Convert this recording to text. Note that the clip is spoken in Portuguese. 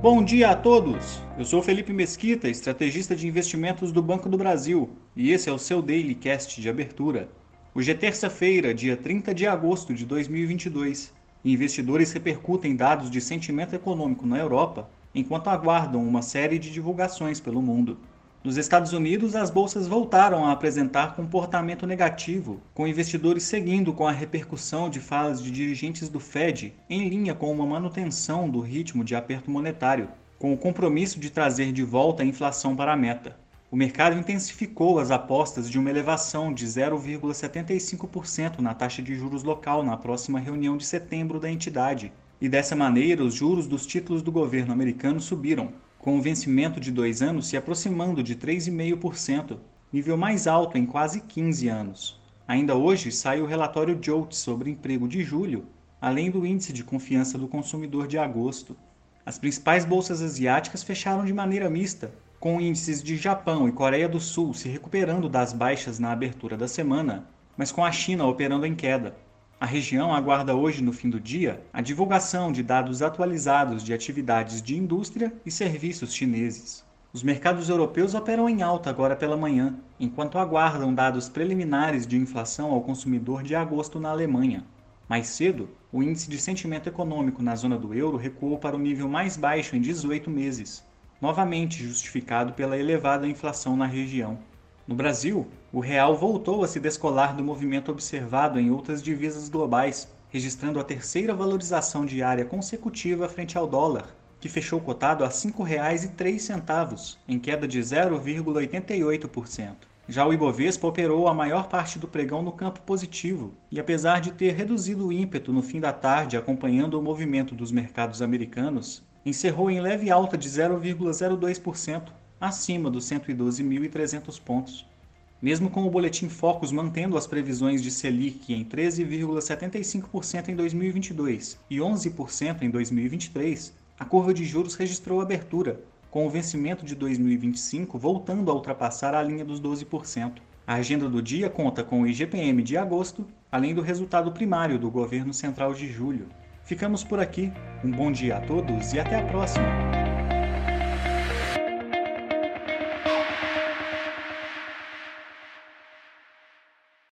Bom dia a todos! Eu sou Felipe Mesquita, estrategista de investimentos do Banco do Brasil, e esse é o seu Daily Cast de abertura. Hoje é terça-feira, dia 30 de agosto de 2022, e investidores repercutem dados de sentimento econômico na Europa enquanto aguardam uma série de divulgações pelo mundo. Nos Estados Unidos, as bolsas voltaram a apresentar comportamento negativo, com investidores seguindo com a repercussão de falas de dirigentes do Fed em linha com uma manutenção do ritmo de aperto monetário, com o compromisso de trazer de volta a inflação para a meta. O mercado intensificou as apostas de uma elevação de 0,75% na taxa de juros local na próxima reunião de setembro da entidade, e dessa maneira os juros dos títulos do governo americano subiram, com o vencimento de dois anos se aproximando de 3,5%, nível mais alto em quase 15 anos. Ainda hoje sai o relatório JOLT sobre emprego de julho, além do índice de confiança do consumidor de agosto. As principais bolsas asiáticas fecharam de maneira mista, com índices de Japão e Coreia do Sul se recuperando das baixas na abertura da semana, mas com a China operando em queda. A região aguarda hoje, no fim do dia, a divulgação de dados atualizados de atividades de indústria e serviços chineses. Os mercados europeus operam em alta agora pela manhã, enquanto aguardam dados preliminares de inflação ao consumidor de agosto na Alemanha. Mais cedo, o índice de sentimento econômico na zona do euro recuou para o nível mais baixo em 18 meses, novamente justificado pela elevada inflação na região. No Brasil, o real voltou a se descolar do movimento observado em outras divisas globais, registrando a terceira valorização diária consecutiva frente ao dólar, que fechou cotado a R$ 5,03, em queda de 0,88%. Já o Ibovespa operou a maior parte do pregão no campo positivo, e apesar de ter reduzido o ímpeto no fim da tarde acompanhando o movimento dos mercados americanos, encerrou em leve alta de 0,02%, acima dos 112.300 pontos. Mesmo com o boletim Focus mantendo as previsões de Selic em 13,75% em 2022 e 11% em 2023, a curva de juros registrou abertura, com o vencimento de 2025 voltando a ultrapassar a linha dos 12%. A agenda do dia conta com o IGPM de agosto, além do resultado primário do governo central de julho. Ficamos por aqui. Um bom dia a todos e até a próxima!